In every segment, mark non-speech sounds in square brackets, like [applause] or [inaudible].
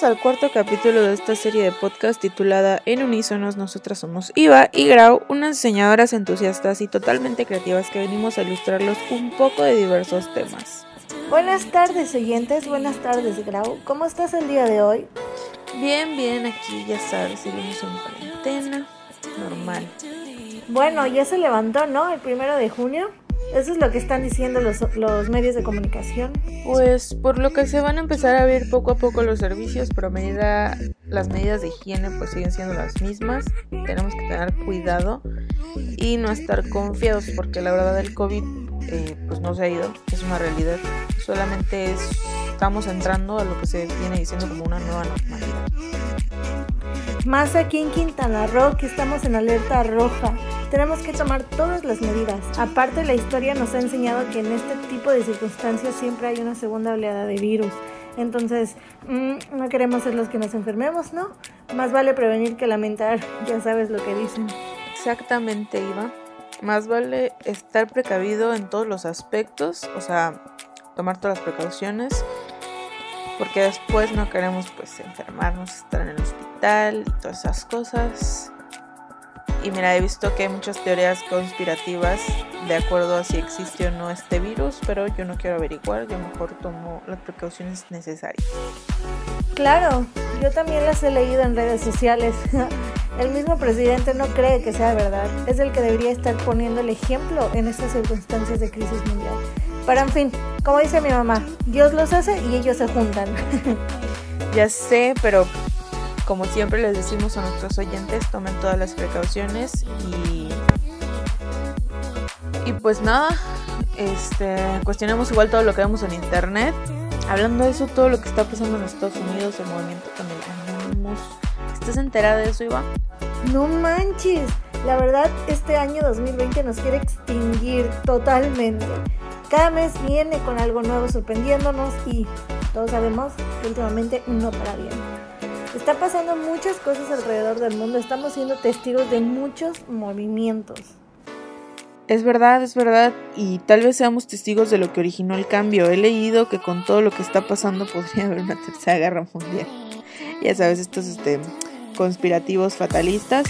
Bienvenidos al cuarto capítulo de esta serie de podcast titulada En Unísonos Nosotras Somos Iva y Grau, unas diseñadoras entusiastas y totalmente creativas que venimos a ilustrarlos un poco de diversos temas. Buenas tardes, oyentes. Buenas tardes, Grau. ¿Cómo estás el día de hoy? Bien, bien, aquí ya sabes, seguimos en cuarentena, normal. Bueno, ya se levantó, ¿no? El primero de junio. Eso es lo que están diciendo los, los medios de comunicación. Pues por lo que se van a empezar a abrir poco a poco los servicios, pero a medida las medidas de higiene pues siguen siendo las mismas. Tenemos que tener cuidado y no estar confiados porque la verdad el COVID eh, pues no se ha ido, es una realidad. Solamente estamos entrando a lo que se viene diciendo como una nueva normalidad. Más aquí en Quintana Roo, que estamos en alerta roja. Tenemos que tomar todas las medidas. Aparte, la historia nos ha enseñado que en este tipo de circunstancias siempre hay una segunda oleada de virus. Entonces, mm, no queremos ser los que nos enfermemos, ¿no? Más vale prevenir que lamentar, [laughs] ya sabes lo que dicen. Exactamente, Iva. Más vale estar precavido en todos los aspectos, o sea, tomar todas las precauciones porque después no queremos pues enfermarnos, estar en el hospital y todas esas cosas. Y mira, he visto que hay muchas teorías conspirativas de acuerdo a si existe o no este virus, pero yo no quiero averiguar, yo mejor tomo las precauciones necesarias. Claro, yo también las he leído en redes sociales. [laughs] El mismo presidente no cree que sea verdad, es el que debería estar poniendo el ejemplo en estas circunstancias de crisis mundial. Pero en fin, como dice mi mamá, Dios los hace y ellos se juntan. [laughs] ya sé, pero como siempre les decimos a nuestros oyentes, tomen todas las precauciones y y pues nada, este, cuestionemos igual todo lo que vemos en internet. Hablando de eso, todo lo que está pasando en Estados Unidos, el movimiento con el Anonymous. ¿Estás enterada de eso, Iván? No manches. La verdad, este año 2020 nos quiere extinguir totalmente. Cada mes viene con algo nuevo sorprendiéndonos y todos sabemos que últimamente no para bien. Está pasando muchas cosas alrededor del mundo, estamos siendo testigos de muchos movimientos. Es verdad, es verdad, y tal vez seamos testigos de lo que originó el cambio. He leído que con todo lo que está pasando [laughs] podría haber una tercera guerra mundial. Ya sabes, estos este, conspirativos fatalistas.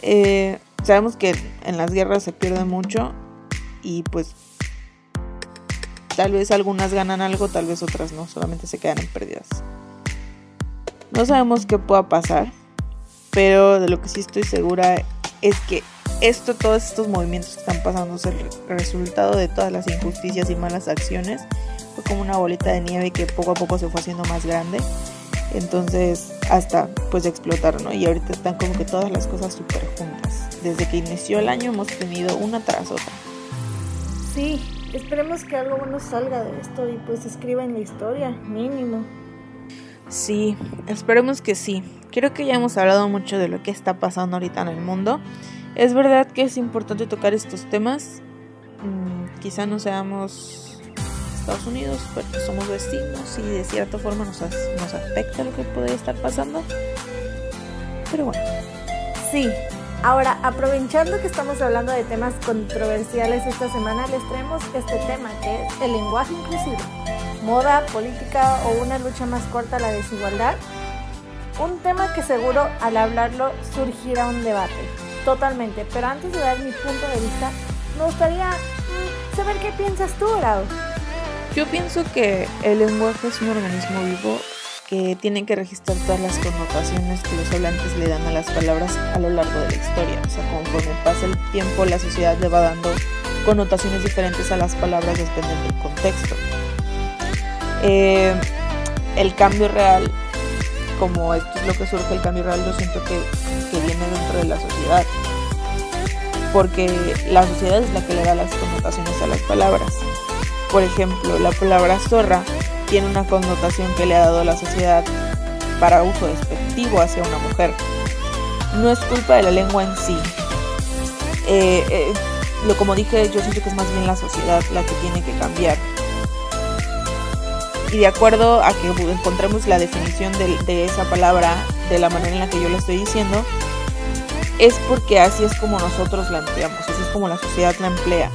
Eh, sabemos que en las guerras se pierde mucho y pues Tal vez algunas ganan algo, tal vez otras no, solamente se quedan en pérdidas. No sabemos qué pueda pasar, pero de lo que sí estoy segura es que esto, todos estos movimientos que están pasando es el resultado de todas las injusticias y malas acciones. Fue como una bolita de nieve que poco a poco se fue haciendo más grande. Entonces, hasta pues explotar, ¿no? Y ahorita están como que todas las cosas súper juntas. Desde que inició el año hemos tenido una tras otra. Sí, Esperemos que algo bueno salga de esto y pues escriba en la historia, mínimo. Sí, esperemos que sí. Creo que ya hemos hablado mucho de lo que está pasando ahorita en el mundo. Es verdad que es importante tocar estos temas. Mm, quizá no seamos Estados Unidos, pero somos vecinos y de cierta forma nos, nos afecta lo que puede estar pasando. Pero bueno. Sí, Ahora, aprovechando que estamos hablando de temas controversiales esta semana, les traemos este tema que es el lenguaje inclusivo. Moda, política o una lucha más corta a la desigualdad. Un tema que seguro al hablarlo surgirá un debate. Totalmente. Pero antes de dar mi punto de vista, me gustaría mm, saber qué piensas tú, Grau. Yo pienso que el lenguaje es un organismo vivo que tienen que registrar todas las connotaciones que los hablantes le dan a las palabras a lo largo de la historia. O sea, conforme pasa el tiempo, la sociedad le va dando connotaciones diferentes a las palabras dependiendo del contexto. Eh, el cambio real, como esto es lo que surge, el cambio real, yo siento que, que viene dentro de la sociedad. Porque la sociedad es la que le da las connotaciones a las palabras. Por ejemplo, la palabra zorra tiene una connotación que le ha dado la sociedad para uso despectivo hacia una mujer. No es culpa de la lengua en sí. Eh, eh, lo como dije, yo siento que es más bien la sociedad la que tiene que cambiar. Y de acuerdo a que encontremos la definición de, de esa palabra de la manera en la que yo la estoy diciendo, es porque así es como nosotros la empleamos, así es como la sociedad la emplea.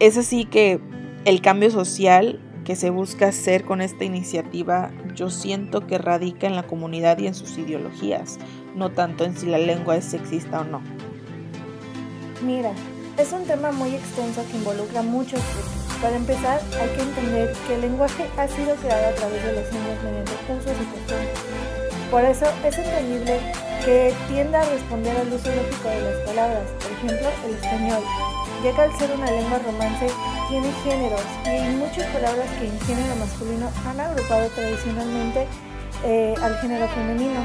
Es así que el cambio social que se busca hacer con esta iniciativa, yo siento que radica en la comunidad y en sus ideologías, no tanto en si la lengua es sexista o no. Mira, es un tema muy extenso que involucra muchos puntos. Para empezar, hay que entender que el lenguaje ha sido creado a través de los años mediante usos y costumbres. Por eso es entendible que tienda a responder al uso lógico de las palabras, por ejemplo, el español, ya que al ser una lengua romance tiene géneros y hay muchas palabras que en género masculino han agrupado tradicionalmente eh, al género femenino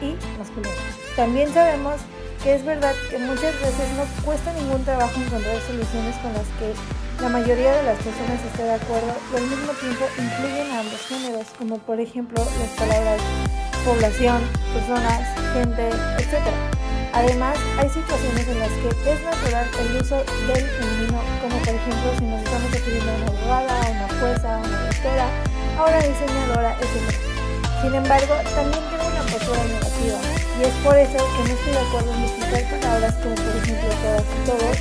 y masculino. También sabemos que es verdad que muchas veces no cuesta ningún trabajo encontrar soluciones con las que la mayoría de las personas esté de acuerdo y al mismo tiempo incluyen a ambos géneros, como por ejemplo las palabras población, personas, gente, etc. Además, hay situaciones en las que es natural el uso del femenino, como por ejemplo si nos estamos refiriendo a una abogada, una jueza, una doctora, a una diseñadora, etc. Sin embargo, también tengo una postura negativa, y es por eso que no estoy de acuerdo en utilizar palabras como por ejemplo todas y todos,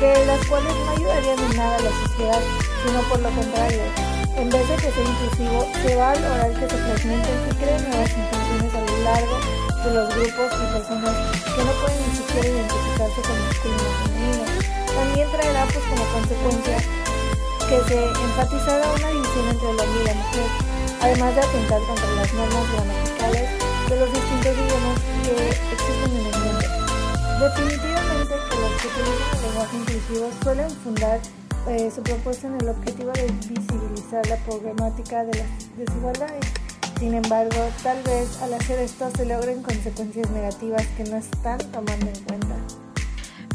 que las cuales no ayudarían en nada a la sociedad, sino por lo contrario. En vez de que sea inclusivo, se va a lograr que se fragmenten y creen nuevas intenciones a lo largo de los grupos y personas que no pueden ni siquiera identificarse con masculino femenino. También traerá pues como consecuencia que se enfatizará una división entre el hombre y la mujer, además de atentar contra las normas gramaticales de los distintos idiomas que existen en el mundo. Definitivamente que los que utilizan lenguaje inclusivo suelen fundar eh, su propuesta en el objetivo de visibilizar la problemática de las desigualdades. Sin embargo, tal vez al hacer esto se logren consecuencias negativas que no están tomando en cuenta.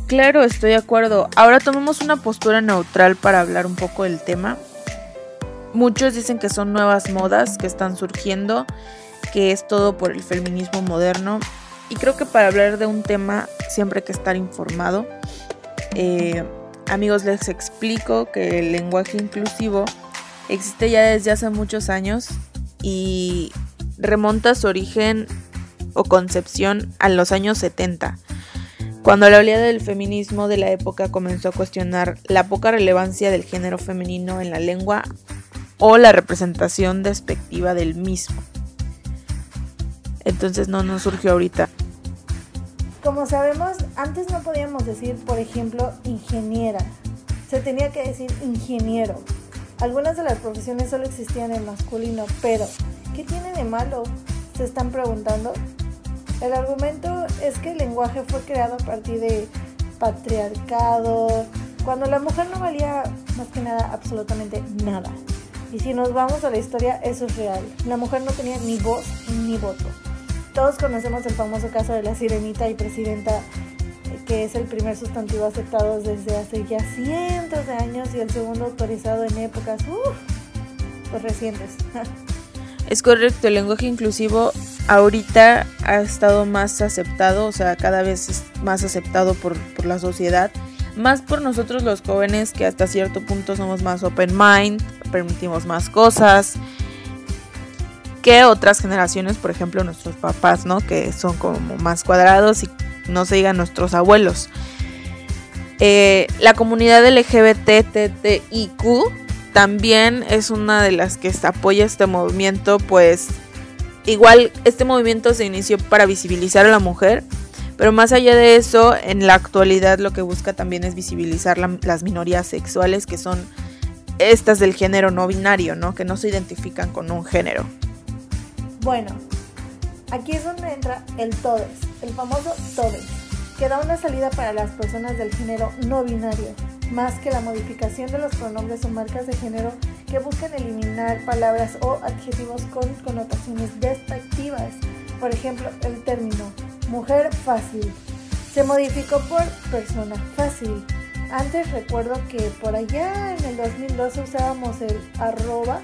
Claro, estoy de acuerdo. Ahora tomemos una postura neutral para hablar un poco del tema. Muchos dicen que son nuevas modas que están surgiendo, que es todo por el feminismo moderno. Y creo que para hablar de un tema siempre hay que estar informado. Eh, amigos, les explico que el lenguaje inclusivo existe ya desde hace muchos años y remonta su origen o concepción a los años 70, cuando la oleada del feminismo de la época comenzó a cuestionar la poca relevancia del género femenino en la lengua o la representación despectiva del mismo. Entonces no nos surgió ahorita. Como sabemos, antes no podíamos decir, por ejemplo, ingeniera. Se tenía que decir ingeniero. Algunas de las profesiones solo existían en masculino, pero ¿qué tiene de malo? Se están preguntando. El argumento es que el lenguaje fue creado a partir de patriarcado, cuando la mujer no valía más que nada absolutamente nada. Y si nos vamos a la historia, eso es real. La mujer no tenía ni voz ni voto. Todos conocemos el famoso caso de la sirenita y presidenta, que es el primer sustantivo aceptado desde hace ya cientos de años y el segundo autorizado en épocas pues recientes. [laughs] Es correcto, el lenguaje inclusivo ahorita ha estado más aceptado, o sea, cada vez es más aceptado por, por la sociedad, más por nosotros los jóvenes que hasta cierto punto somos más open mind, permitimos más cosas, que otras generaciones, por ejemplo nuestros papás, ¿no? Que son como más cuadrados y no se digan nuestros abuelos. Eh, la comunidad LGBTTIQ también es una de las que apoya este movimiento, pues igual este movimiento se inició para visibilizar a la mujer, pero más allá de eso, en la actualidad lo que busca también es visibilizar las minorías sexuales que son estas del género no binario, ¿no? Que no se identifican con un género. Bueno, aquí es donde entra el TODES, el famoso TODES, que da una salida para las personas del género no binario, más que la modificación de los pronombres o marcas de género que buscan eliminar palabras o adjetivos con connotaciones despectivas. Por ejemplo, el término mujer fácil se modificó por persona fácil. Antes recuerdo que por allá en el 2012 usábamos el arroba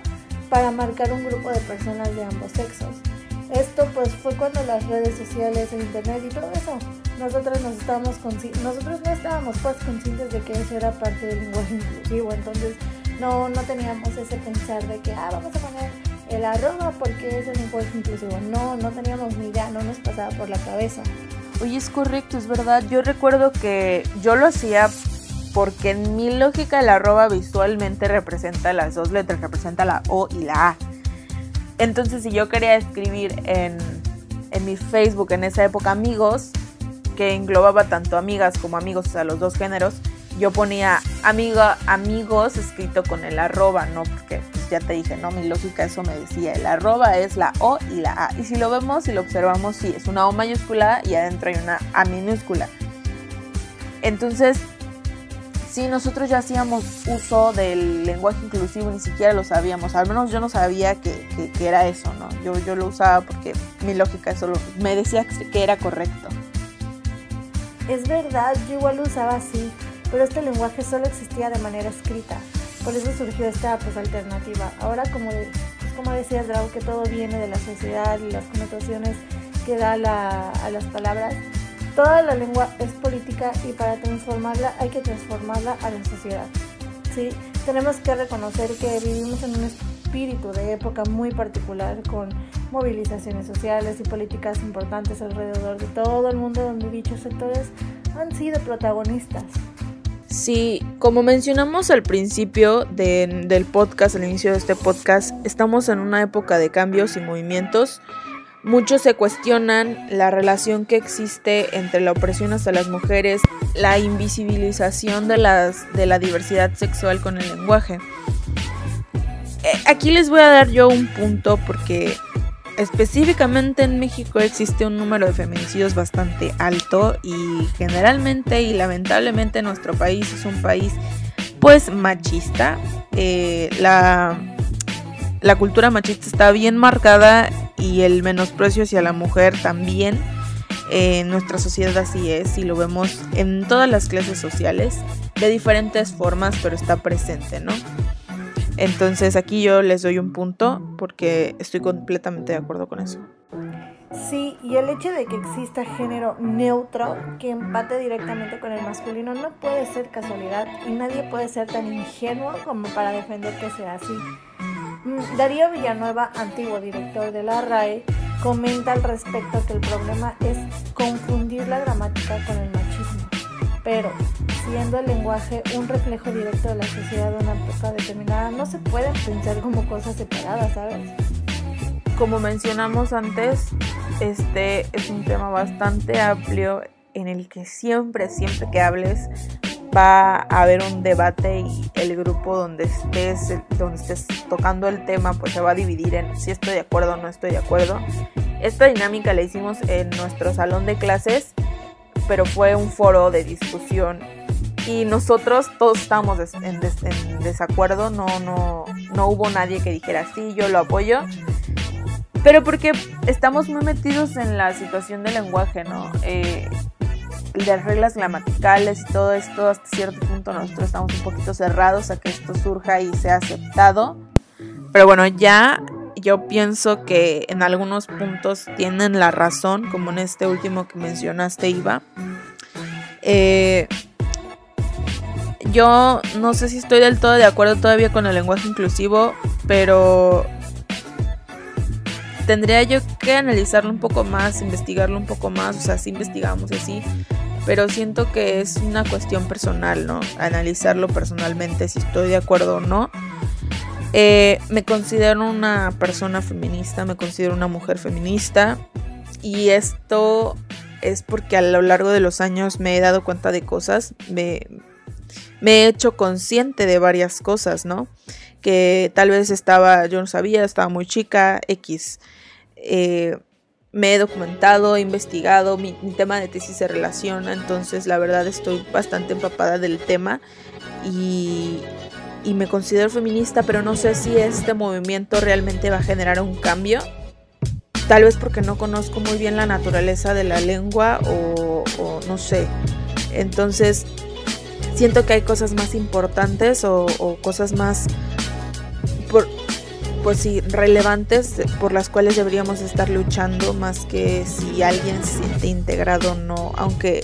para marcar un grupo de personas de ambos sexos. Esto pues fue cuando las redes sociales, el internet y todo eso, nosotros nos estábamos nosotros no estábamos pues conscientes de que eso era parte del lenguaje inclusivo, entonces no, no teníamos ese pensar de que ah vamos a poner el arroba porque es el lenguaje inclusivo. No, no teníamos ni idea, no nos pasaba por la cabeza. Oye, es correcto, es verdad. Yo recuerdo que yo lo hacía porque en mi lógica el arroba visualmente representa las dos letras, representa la O y la A. Entonces si yo quería escribir en, en mi Facebook en esa época amigos, que englobaba tanto amigas como amigos, o sea, los dos géneros, yo ponía amiga, amigos escrito con el arroba, ¿no? Porque pues ya te dije, no, mi lógica eso me decía, el arroba es la O y la A. Y si lo vemos y lo observamos, sí, es una O mayúscula y adentro hay una A minúscula. Entonces, sí, nosotros ya hacíamos uso del lenguaje inclusivo, ni siquiera lo sabíamos, al menos yo no sabía que, era eso, ¿no? Yo, yo lo usaba porque mi lógica eso me decía que era correcto. Es verdad, yo igual lo usaba así pero este lenguaje solo existía de manera escrita. Por eso surgió esta pues, alternativa. Ahora, como, pues, como decías, Drago, que todo viene de la sociedad y las connotaciones que da a las palabras, toda la lengua es política y para transformarla hay que transformarla a la sociedad. ¿sí? Tenemos que reconocer que vivimos en un espíritu de época muy particular con movilizaciones sociales y políticas importantes alrededor de todo el mundo donde dichos sectores han sido protagonistas. Sí, como mencionamos al principio del podcast, al inicio de este podcast, estamos en una época de cambios y movimientos. Muchos se cuestionan la relación que existe entre la opresión hacia las mujeres, la invisibilización de, las, de la diversidad sexual con el lenguaje. Eh, aquí les voy a dar yo un punto porque específicamente en México existe un número de feminicidios bastante alto y generalmente y lamentablemente nuestro país es un país pues machista. Eh, la, la cultura machista está bien marcada y el menosprecio hacia la mujer también. en nuestra sociedad así es y lo vemos en todas las clases sociales de diferentes formas, pero está presente, ¿no? Entonces aquí yo les doy un punto porque estoy completamente de acuerdo con eso. Sí, y el hecho de que exista género neutro que empate directamente con el masculino no puede ser casualidad y nadie puede ser tan ingenuo como para defender que sea así. Mm, Darío Villanueva, antiguo director de la RAE, comenta al respecto que el problema es confundir la gramática con el machismo. Pero, siendo el lenguaje un reflejo directo de la sociedad de una época determinada, no se pueden pensar como cosas separadas, ¿sabes? Como mencionamos antes, este es un tema bastante amplio en el que siempre, siempre que hables va a haber un debate y el grupo donde estés, donde estés tocando el tema, pues se va a dividir en si estoy de acuerdo o no estoy de acuerdo. Esta dinámica la hicimos en nuestro salón de clases pero fue un foro de discusión y nosotros todos estábamos en, desacuerdo, no, no, no hubo nadie que dijera sí, yo lo apoyo, pero porque estamos muy metidos en la situación del lenguaje, ¿no? Eh, las reglas gramaticales y todo esto, hasta cierto punto nosotros estamos un poquito cerrados a que esto surja y sea aceptado. Pero bueno, ya yo pienso que en algunos puntos tienen la razón, como en este último que mencionaste, Iva. Eh, yo no sé si estoy del todo de acuerdo todavía con el lenguaje inclusivo, pero tendría yo que analizarlo un poco más, investigarlo un poco más, o sea, sí investigamos así, pero siento que es una cuestión personal, ¿no? Analizarlo personalmente si estoy de acuerdo o no. Eh, me considero una persona feminista, me considero una mujer feminista y esto es porque a lo largo de los años me he dado cuenta de cosas, me, he hecho consciente de varias cosas, ¿no? Que tal vez estaba, yo no sabía, estaba muy chica, X. Eh, me he documentado, he investigado, mi, tema de tesis se relaciona, entonces la verdad estoy bastante empapada del tema y, y me considero feminista, pero no sé si este movimiento realmente va a generar un cambio. Tal vez porque no conozco muy bien la naturaleza de la lengua o, no sé. Entonces, siento que hay cosas más importantes o, cosas más, pues sí, relevantes por las cuales deberíamos estar luchando más que si alguien se siente integrado o no. Aunque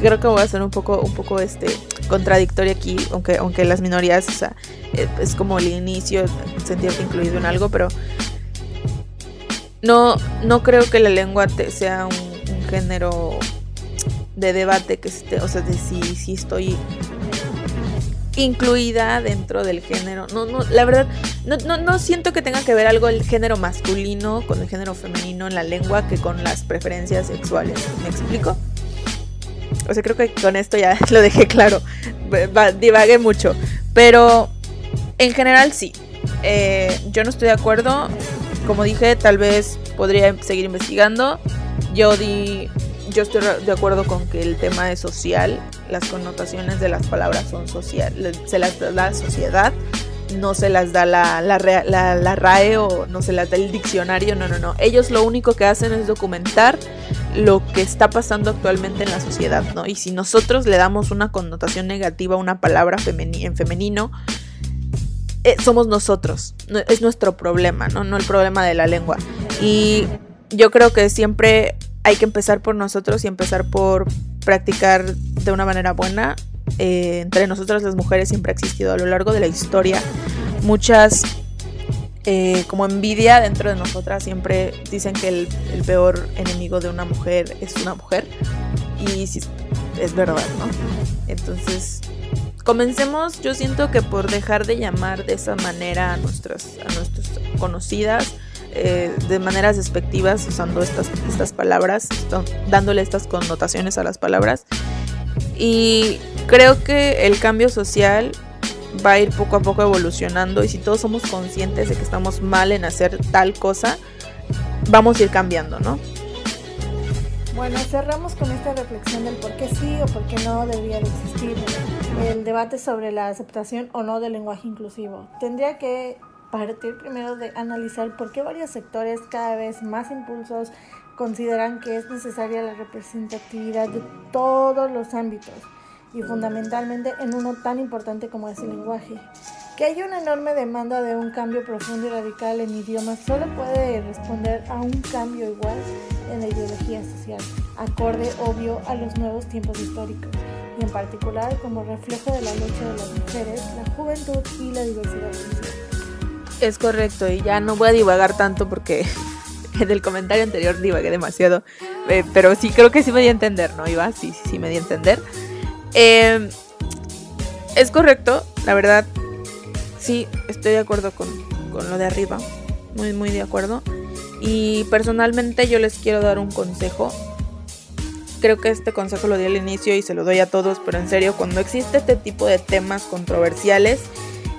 creo que voy a ser un poco, un poco este contradictorio aquí, aunque, aunque las minorías, o sea, eh, es como el inicio, sentirte incluido en algo, pero no, no creo que la lengua sea un, género de debate que esté, o sea, de si, si estoy incluida dentro del género. No, no, la verdad, no, no, no, siento que tenga que ver algo el género masculino con el género femenino en la lengua que con las preferencias sexuales. ¿Me explico? O sea, creo que con esto ya [laughs] lo dejé claro. Divagué mucho. Pero en general sí. Eh, yo no estoy de acuerdo. Como dije, tal vez podría seguir investigando. Yo di. Yo estoy de acuerdo con que el tema es social. Las connotaciones de las palabras son social. Se las da la sociedad. No se las da la, la, RAE o no se las da el diccionario. No, no, no. Ellos lo único que hacen es documentar lo que está pasando actualmente en la sociedad, ¿no? Y si nosotros le damos una connotación negativa a una palabra en femenino, eh, somos nosotros, es nuestro problema, ¿no? No el problema de la lengua. Y yo creo que siempre hay que empezar por nosotros y empezar por practicar de una manera buena. Eh, entre nosotras las mujeres siempre ha existido a lo largo de la historia muchas eh, como envidia dentro de nosotras. Siempre dicen que el, peor enemigo de una mujer es una mujer. Y sí, es verdad, ¿no? Entonces, comencemos. Yo siento que por dejar de llamar de esa manera a nuestras, a nuestras conocidas. Eh, de maneras despectivas usando estas, estas palabras, dándole estas connotaciones a las palabras. Y creo que el cambio social va a ir poco a poco evolucionando y si todos somos conscientes de que estamos mal en hacer tal cosa, vamos a ir cambiando, ¿no? Bueno, cerramos con esta reflexión del por qué sí o por qué no debería de existir el debate sobre la aceptación o no del lenguaje inclusivo. Tendría que partir primero de analizar por qué varios sectores cada vez más impulsos consideran que es necesaria la representatividad de todos los ámbitos y fundamentalmente en uno tan importante como es el lenguaje. Que haya una enorme demanda de un cambio profundo y radical en idiomas solo puede responder a un cambio igual en la ideología social, acorde obvio a los nuevos tiempos históricos y en particular como reflejo de la lucha de las mujeres, la juventud y la diversidad social. Es correcto y ya no voy a divagar tanto porque [laughs] en el comentario anterior divagué demasiado, eh, pero sí creo que sí me di a entender, ¿no, Iba? Sí, sí, sí me di a entender. Eh, es correcto, la verdad. Sí, estoy de acuerdo con, con lo de arriba. Muy, muy de acuerdo. Y personalmente yo les quiero dar un consejo. Creo que este consejo lo di al inicio y se lo doy a todos, pero en serio, cuando existe este tipo de temas controversiales,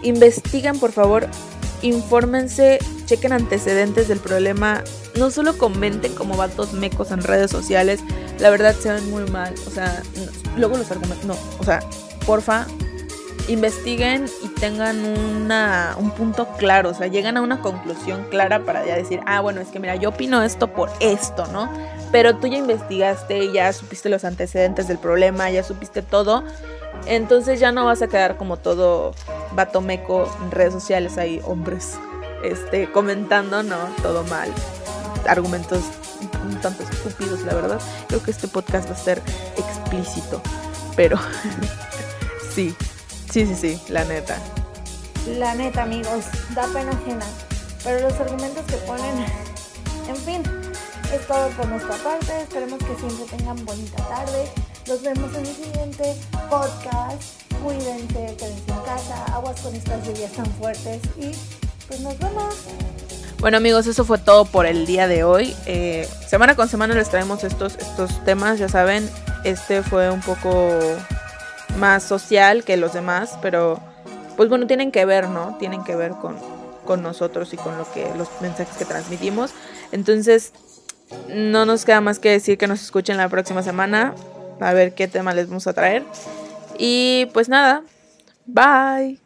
investiguen por favor, infórmense, chequen antecedentes del problema, no solo comenten como vatos mecos en redes sociales, la verdad se ven muy mal, o sea, luego los argumentos, no, o sea, porfa, investiguen y tengan una, un punto claro, o sea, llegan a una conclusión clara para ya decir, ah, bueno, es que mira, yo opino esto por esto, ¿no? Pero tú ya investigaste, ya supiste los antecedentes del problema, ya supiste todo, entonces ya no vas a quedar como todo vato meco en redes sociales, hay hombres este, comentando, ¿no? Todo mal, argumentos un tanto estúpidos, la verdad. Creo que este podcast va a ser explícito, pero [laughs] sí, sí, sí, sí, la neta. La neta, amigos, da pena ajena. Pero los argumentos que ponen, [laughs] en fin, es todo por nuestra parte. Esperemos que siempre tengan bonita tarde. Los vemos en el siguiente podcast. Cuídense, quédense en casa, aguas con estas lluvias tan fuertes y pues nos vemos. Bueno amigos, eso fue todo por el día de hoy. Eh, semana con semana les traemos estos, estos temas, ya saben, este fue un poco más social que los demás, pero pues bueno, tienen que ver, ¿no? Tienen que ver con, con nosotros y con lo que los mensajes que transmitimos. Entonces, no nos queda más que decir que nos escuchen la próxima semana, a ver qué tema les vamos a traer. Y pues nada, bye.